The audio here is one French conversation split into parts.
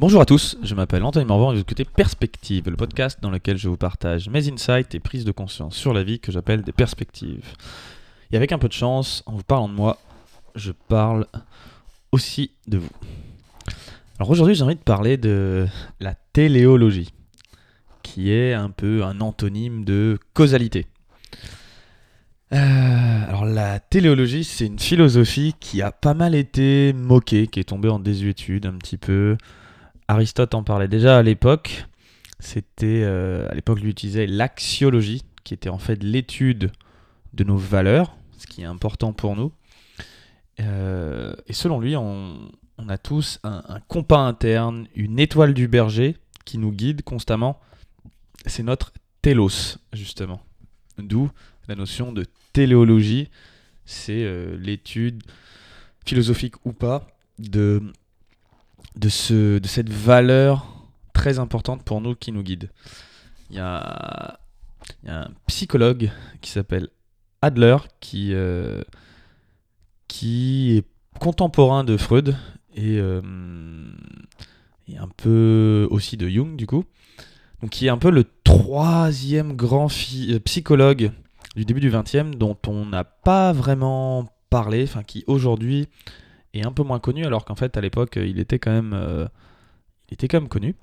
Bonjour à tous, je m'appelle Anthony Morvan et vous écoutez Perspective, le podcast dans lequel je vous partage mes insights et prises de conscience sur la vie que j'appelle des perspectives. Et avec un peu de chance, en vous parlant de moi, je parle aussi de vous. Alors aujourd'hui, j'ai envie de parler de la téléologie, qui est un peu un antonyme de causalité. Euh, alors la téléologie, c'est une philosophie qui a pas mal été moquée, qui est tombée en désuétude un petit peu. Aristote en parlait déjà à l'époque. C'était euh, à l'époque, lui utilisait l'axiologie, qui était en fait l'étude de nos valeurs, ce qui est important pour nous. Euh, et selon lui, on, a tous un, compas interne, une étoile du berger qui nous guide constamment. C'est notre télos, justement. D'où la notion de téléologie, c'est euh, l'étude philosophique ou pas de, de, ce, de cette valeur très importante pour nous qui nous guide. Il y a, un psychologue qui s'appelle Adler qui, euh, qui est contemporain de Freud et, euh, et, un peu aussi de Jung du coup. Donc qui est un peu le troisième grand psychologue du début du 20e dont on n'a pas vraiment parlé, enfin qui aujourd'hui est un peu moins connu alors qu'en fait à l'époque il était quand même euh, il était quand même connu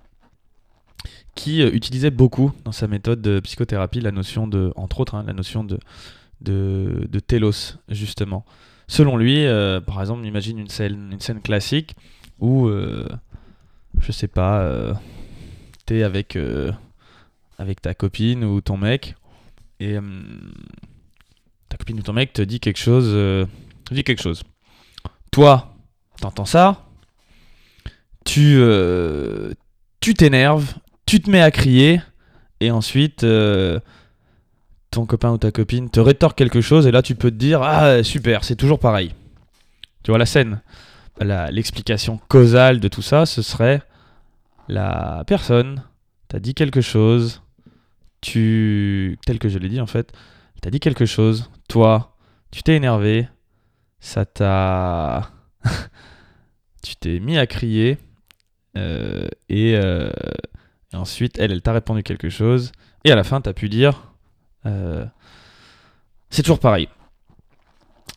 qui euh, utilisait beaucoup dans sa méthode de psychothérapie la notion de entre autres hein, la notion de, de, justement selon lui euh, par exemple imagine une scène une scène classique où je sais pas t'es avec avec ta copine ou ton mec et ta copine ou ton mec te dit quelque chose, euh, dit quelque chose. Toi, t'entends ça, tu euh, tu t'énerves, tu te mets à crier, et ensuite ton copain ou ta copine te rétorque quelque chose, et là tu peux te dire ah super, c'est toujours pareil. Tu vois la scène, l'explication causale de tout ça, ce serait la personne t'a dit quelque chose, tu, tel que je l'ai dit en fait, t'as dit quelque chose, toi, tu t'es énervé, ça t'a, tu t'es mis à crier, euh, euh, et, ensuite elle, elle t'a répondu quelque chose, et à la fin t'as pu dire, euh, c'est toujours pareil.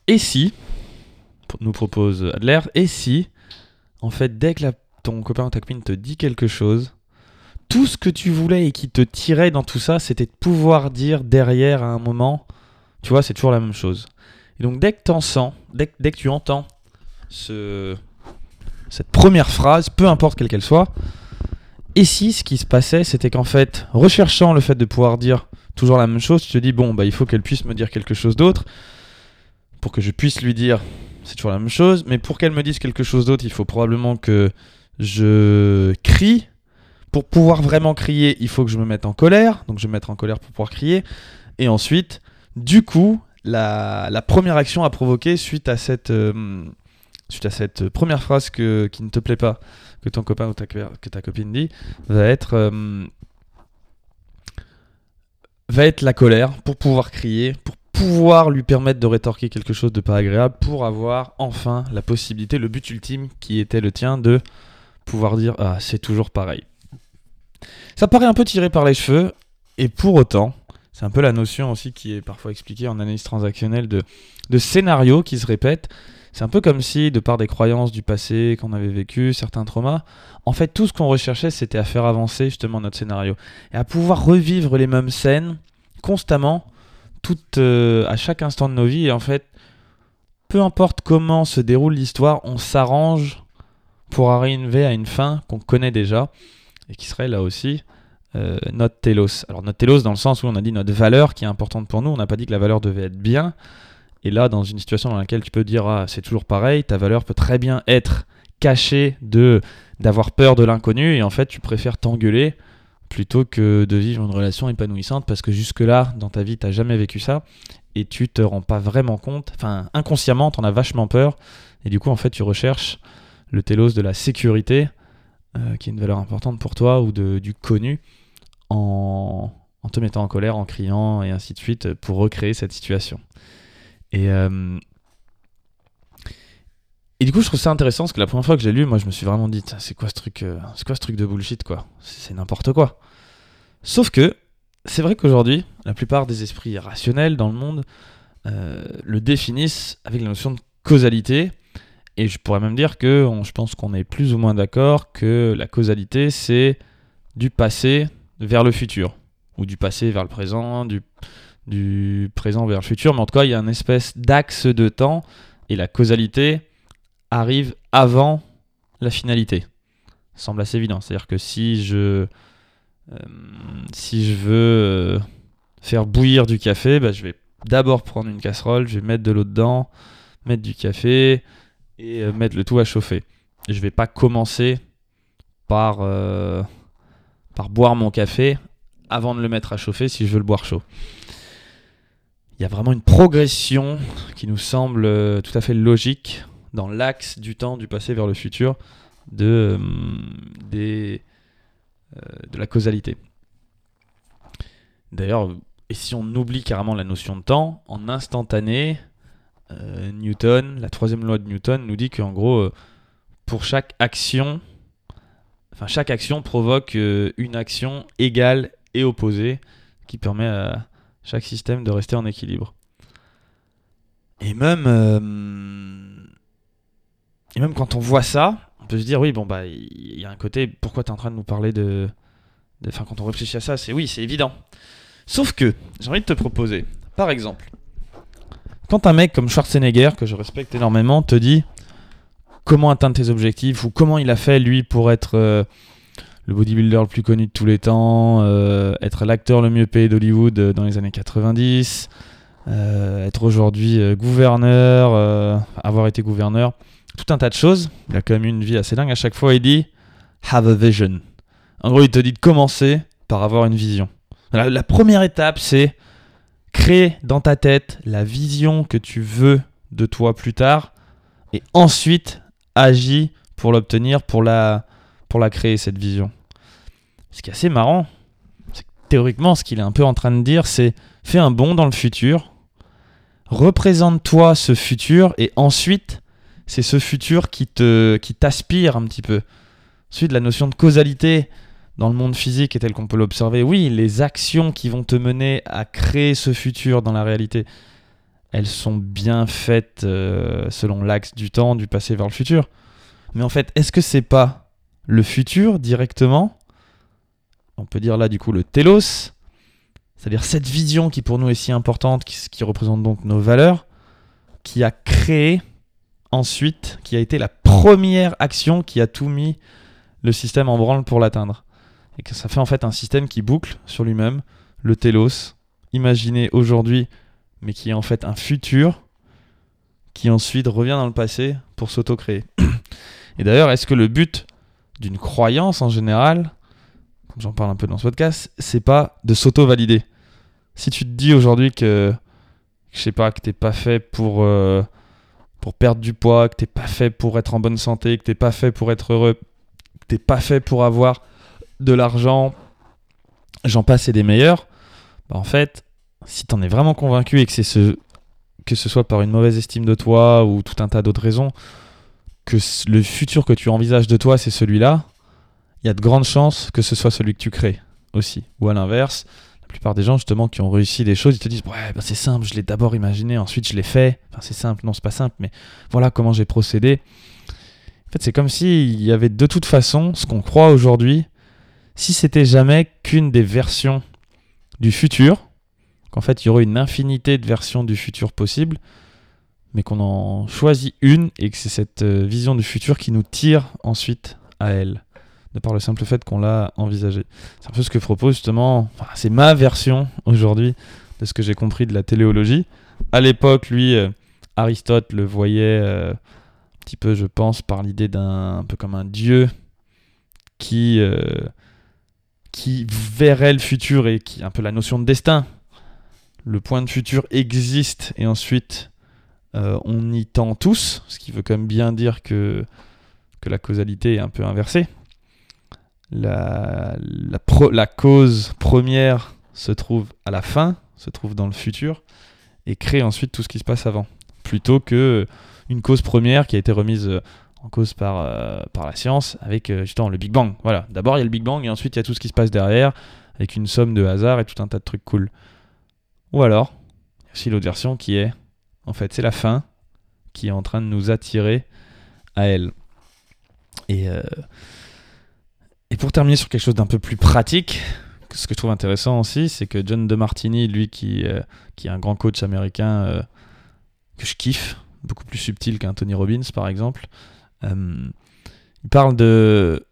Et si, nous propose Adler, et si, en fait, dès que ton copain ou ta copine te dit quelque chose, tout ce que tu voulais et qui te tirait dans tout ça, c'était de pouvoir dire derrière à un moment, tu vois, c'est toujours la même chose. Donc dès que tu sens, dès, que tu entends ce, cette première phrase, peu importe quelle qu'elle soit, et si ce qui se passait, c'était qu'en fait, recherchant le fait de pouvoir dire toujours la même chose, tu te dis, bon, bah, il faut qu'elle puisse me dire quelque chose d'autre, pour que je puisse lui dire, c'est toujours la même chose, mais pour qu'elle me dise quelque chose d'autre, il faut probablement que je crie pour pouvoir vraiment crier, il faut que je me mette en colère. Donc je vais me mettre en colère pour pouvoir crier. Et ensuite, du coup, la, première action à provoquer suite à cette, euh, suite à cette première phrase que, qui ne te plaît pas, que ton copain ou ta, que ta copine dit, va être, euh, va être la colère pour pouvoir crier, pour pouvoir lui permettre de rétorquer quelque chose de pas agréable, pour avoir enfin la possibilité, le but ultime qui était le tien de pouvoir dire ah c'est toujours pareil. Ça paraît un peu tiré par les cheveux, et pour autant, c'est un peu la notion aussi qui est parfois expliquée en analyse transactionnelle de, de scénario qui se répète. C'est un peu comme si, de par des croyances du passé qu'on avait vécu, certains traumas, en fait, tout ce qu'on recherchait, c'était à faire avancer justement notre scénario. Et à pouvoir revivre les mêmes scènes constamment, euh, à chaque instant de nos vies. Et en fait, peu importe comment se déroule l'histoire, on s'arrange pour arriver à une fin qu'on connaît déjà et qui serait là aussi euh, notre telos. Alors notre telos dans le sens où on a dit notre valeur qui est importante pour nous, on n'a pas dit que la valeur devait être bien. Et là, dans une situation dans laquelle tu peux dire ah, c'est toujours pareil, ta valeur peut très bien être cachée de d'avoir peur de l'inconnu et en fait tu préfères t'engueuler plutôt que de vivre une relation épanouissante parce que jusque-là dans ta vie tu n'as jamais vécu ça et tu te rends pas vraiment compte, enfin inconsciemment tu en as vachement peur et du coup en fait tu recherches le telos de la sécurité euh, qui est une valeur importante pour toi ou de, du connu en, en, te mettant en colère, en criant et ainsi de suite pour recréer cette situation. Et, euh, Et du coup, je trouve ça intéressant parce que la première fois que j'ai lu, moi, je me suis vraiment dit, c'est quoi ce truc, euh, c'est quoi ce truc de bullshit, quoi? C'est n'importe quoi. Sauf que c'est vrai qu'aujourd'hui, la plupart des esprits rationnels dans le monde le définissent avec la notion de causalité. Et je pourrais même dire que je pense qu'on est plus ou moins d'accord que la causalité, c'est du passé vers le futur, ou du passé vers le présent, du, présent vers le futur. Mais en tout cas, il y a une espèce d'axe de temps, et la causalité arrive avant la finalité. Ça semble assez évident. C'est-à-dire que si je, euh, si je veux euh, faire bouillir du café, bah, je vais d'abord prendre une casserole, je vais mettre de l'eau dedans, mettre du café et euh, mettre le tout à chauffer. Je je vais pas commencer par, par boire mon café avant de le mettre à chauffer si je veux le boire chaud. Il y a vraiment une progression qui nous semble tout à fait logique dans l'axe du temps du passé vers le futur de, euh, euh, de la causalité. D'ailleurs, et si on oublie carrément la notion de temps, en instantané, euh, Newton, la troisième loi de Newton, nous dit qu'en gros, pour chaque action, enfin chaque action provoque une action égale et opposée, qui permet à chaque système de rester en équilibre. Et même quand on voit ça, on peut se dire, oui, bon, bah, il y a un côté, pourquoi tu en train de nous parler de. Enfin, quand on réfléchit à ça, c'est oui, c'est évident. Sauf que, j'ai envie de te proposer, par exemple, quand un mec comme Schwarzenegger, que je respecte énormément, te dit comment atteindre tes objectifs ou comment il a fait, lui, pour être euh, le bodybuilder le plus connu de tous les temps, euh, être l'acteur le mieux payé d'Hollywood euh, dans les années 90, être aujourd'hui gouverneur, avoir été gouverneur tout un tas de choses. Il a quand même une vie assez dingue. À chaque fois, il dit Have a vision. En gros, il te dit de commencer par avoir une vision. La, première étape, c'est créer dans ta tête la vision que tu veux de toi plus tard et ensuite agis pour l'obtenir, pour la, pour la créer, cette vision. Ce qui est assez marrant, c'est que théoriquement, ce qu'il est un peu en train de dire, c'est fais un bond dans le futur, représente-toi ce futur et ensuite c'est ce futur qui te qui t'aspire un petit peu. Ensuite, la notion de causalité dans le monde physique est telle qu'on peut l'observer. Oui, les actions qui vont te mener à créer ce futur dans la réalité, elles sont bien faites euh, selon l'axe du temps, du passé vers le futur. Mais en fait, est-ce que c'est pas le futur directement? On peut dire là du coup le telos, c'est-à-dire cette vision qui pour nous est si importante, qui représente donc nos valeurs, qui a créé ensuite, qui a été la première action qui a tout mis le système en branle pour l'atteindre. Et que ça fait en fait un système qui boucle sur lui-même, le telos, imaginé aujourd'hui, mais qui est en fait un futur, qui ensuite revient dans le passé pour s'auto-créer. Et d'ailleurs, est-ce que le but d'une croyance en général, comme j'en parle un peu dans ce podcast, c'est pas de s'auto-valider? Si tu te dis aujourd'hui que, je sais pas, que t'es pas fait pour... Euh, pour perdre du poids, que t'es pas fait pour être en bonne santé, que t'es pas fait pour être heureux, que t'es pas fait pour avoir de l'argent, j'en passe et des meilleurs, bah en fait, si t'en es vraiment convaincu et que c'est ce que ce soit par une mauvaise estime de toi ou tout un tas d'autres raisons, que le futur que tu envisages de toi c'est celui-là, il y a de grandes chances que ce soit celui que tu crées aussi. Ou à l'inverse, la plupart des gens justement qui ont réussi des choses, ils te disent ouais ben, c'est simple, je l'ai d'abord imaginé, ensuite je l'ai fait. Enfin c'est simple, non c'est pas simple, mais voilà comment j'ai procédé. En fait c'est comme s'il y avait de toute façon ce qu'on croit aujourd'hui, si c'était jamais qu'une des versions du futur, qu'en fait il y aurait une infinité de versions du futur possibles, mais qu'on en choisit une et que c'est cette euh, vision du futur qui nous tire ensuite à elle de par le simple fait qu'on l'a envisagé. C'est un peu ce que propose justement, c'est ma version aujourd'hui de ce que j'ai compris de la téléologie. À l'époque, lui, euh, Aristote le voyait euh, un petit peu, je pense, par l'idée d'un peu comme un dieu qui, qui verrait le futur et qui un peu la notion de destin. Le point de futur existe et ensuite on y tend tous, ce qui veut quand même bien dire que, que la causalité est un peu inversée la, la, cause première se trouve à la fin, se trouve dans le futur, et crée ensuite tout ce qui se passe avant. Plutôt que une cause première qui a été remise euh, en cause par, euh, par la science avec euh, justement le Big Bang. Voilà, d'abord il y a le Big Bang et ensuite il y a tout ce qui se passe derrière avec une somme de hasard et tout un tas de trucs cool. Ou alors, il y a aussi l'autre version qui est, en fait, c'est la fin qui est en train de nous attirer à elle. Et, euh, et pour terminer sur quelque chose d'un peu plus pratique, ce que je trouve intéressant aussi, c'est que John DeMartini, lui qui, qui est un grand coach américain que je kiffe, beaucoup plus subtil qu'un Tony Robbins par exemple, il parle de,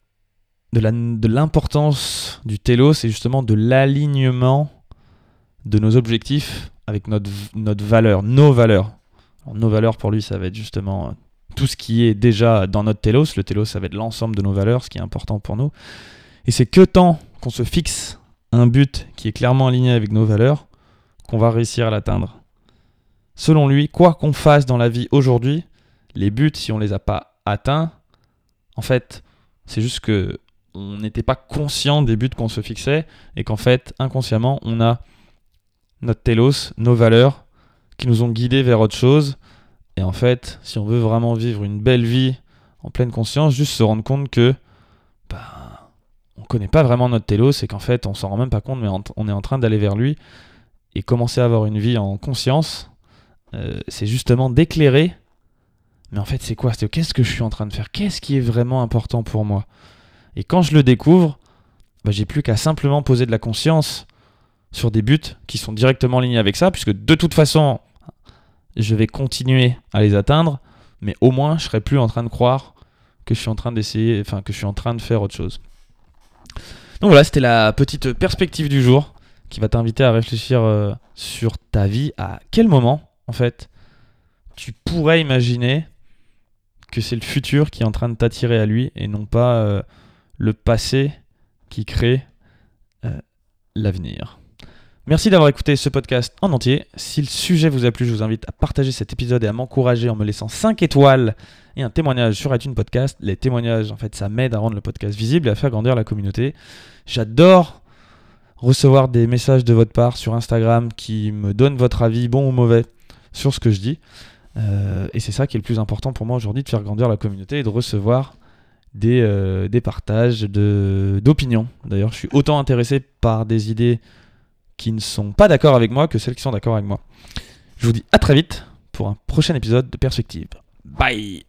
de, l'importance du télos et justement de l'alignement de nos objectifs avec notre, notre valeur, nos valeurs. Nos valeurs pour lui, ça va être justement euh, tout ce qui est déjà dans notre télos. Le télos, ça va être l'ensemble de nos valeurs, ce qui est important pour nous. Et c'est que tant qu'on se fixe un but qui est clairement aligné avec nos valeurs qu'on va réussir à l'atteindre. Selon lui, quoi qu'on fasse dans la vie aujourd'hui, les buts, si on les a pas atteints, en fait, c'est juste que on n'était pas conscient des buts qu'on se fixait et qu'en fait, inconsciemment, on a notre télos, nos valeurs qui nous ont guidés vers autre chose. Et en fait, si on veut vraiment vivre une belle vie en pleine conscience, juste se rendre compte que bah, on connaît pas vraiment notre télos et qu'en fait, on s'en rend même pas compte, mais on est en train d'aller vers lui et commencer à avoir une vie en conscience. euh, c'est justement d'éclairer. Mais en fait, c'est quoi? Qu'est-ce que je suis en train de faire? Qu'est-ce qui est vraiment important pour moi? Et quand je le découvre, bah, j'ai plus qu'à simplement poser de la conscience sur des buts qui sont directement alignés avec ça, puisque de toute façon, je vais continuer à les atteindre, mais au moins, je serai plus en train de croire que je suis en train d'essayer, enfin que je suis en train de faire autre chose. Donc voilà, c'était la petite perspective du jour qui va t'inviter à réfléchir euh, sur ta vie. À quel moment, en fait, tu pourrais imaginer que c'est le futur qui est en train de t'attirer à lui et non pas euh, le passé qui crée euh, l'avenir. Merci d'avoir écouté ce podcast en entier. Si le sujet vous a plu, je vous invite à partager cet épisode et à m'encourager en me laissant 5 étoiles et un témoignage sur iTunes Podcast. Les témoignages, en fait, ça m'aide à rendre le podcast visible et à faire grandir la communauté. J'adore recevoir des messages de votre part sur Instagram qui me donnent votre avis, bon ou mauvais, sur ce que je dis. Euh, et c'est ça qui est le plus important pour moi aujourd'hui, de faire grandir la communauté et de recevoir des, euh, partages d'opinions. D'ailleurs, je suis autant intéressé par des idées qui ne sont pas d'accord avec moi que celles qui sont d'accord avec moi. Je vous dis à très vite pour un prochain épisode de Perspective. Bye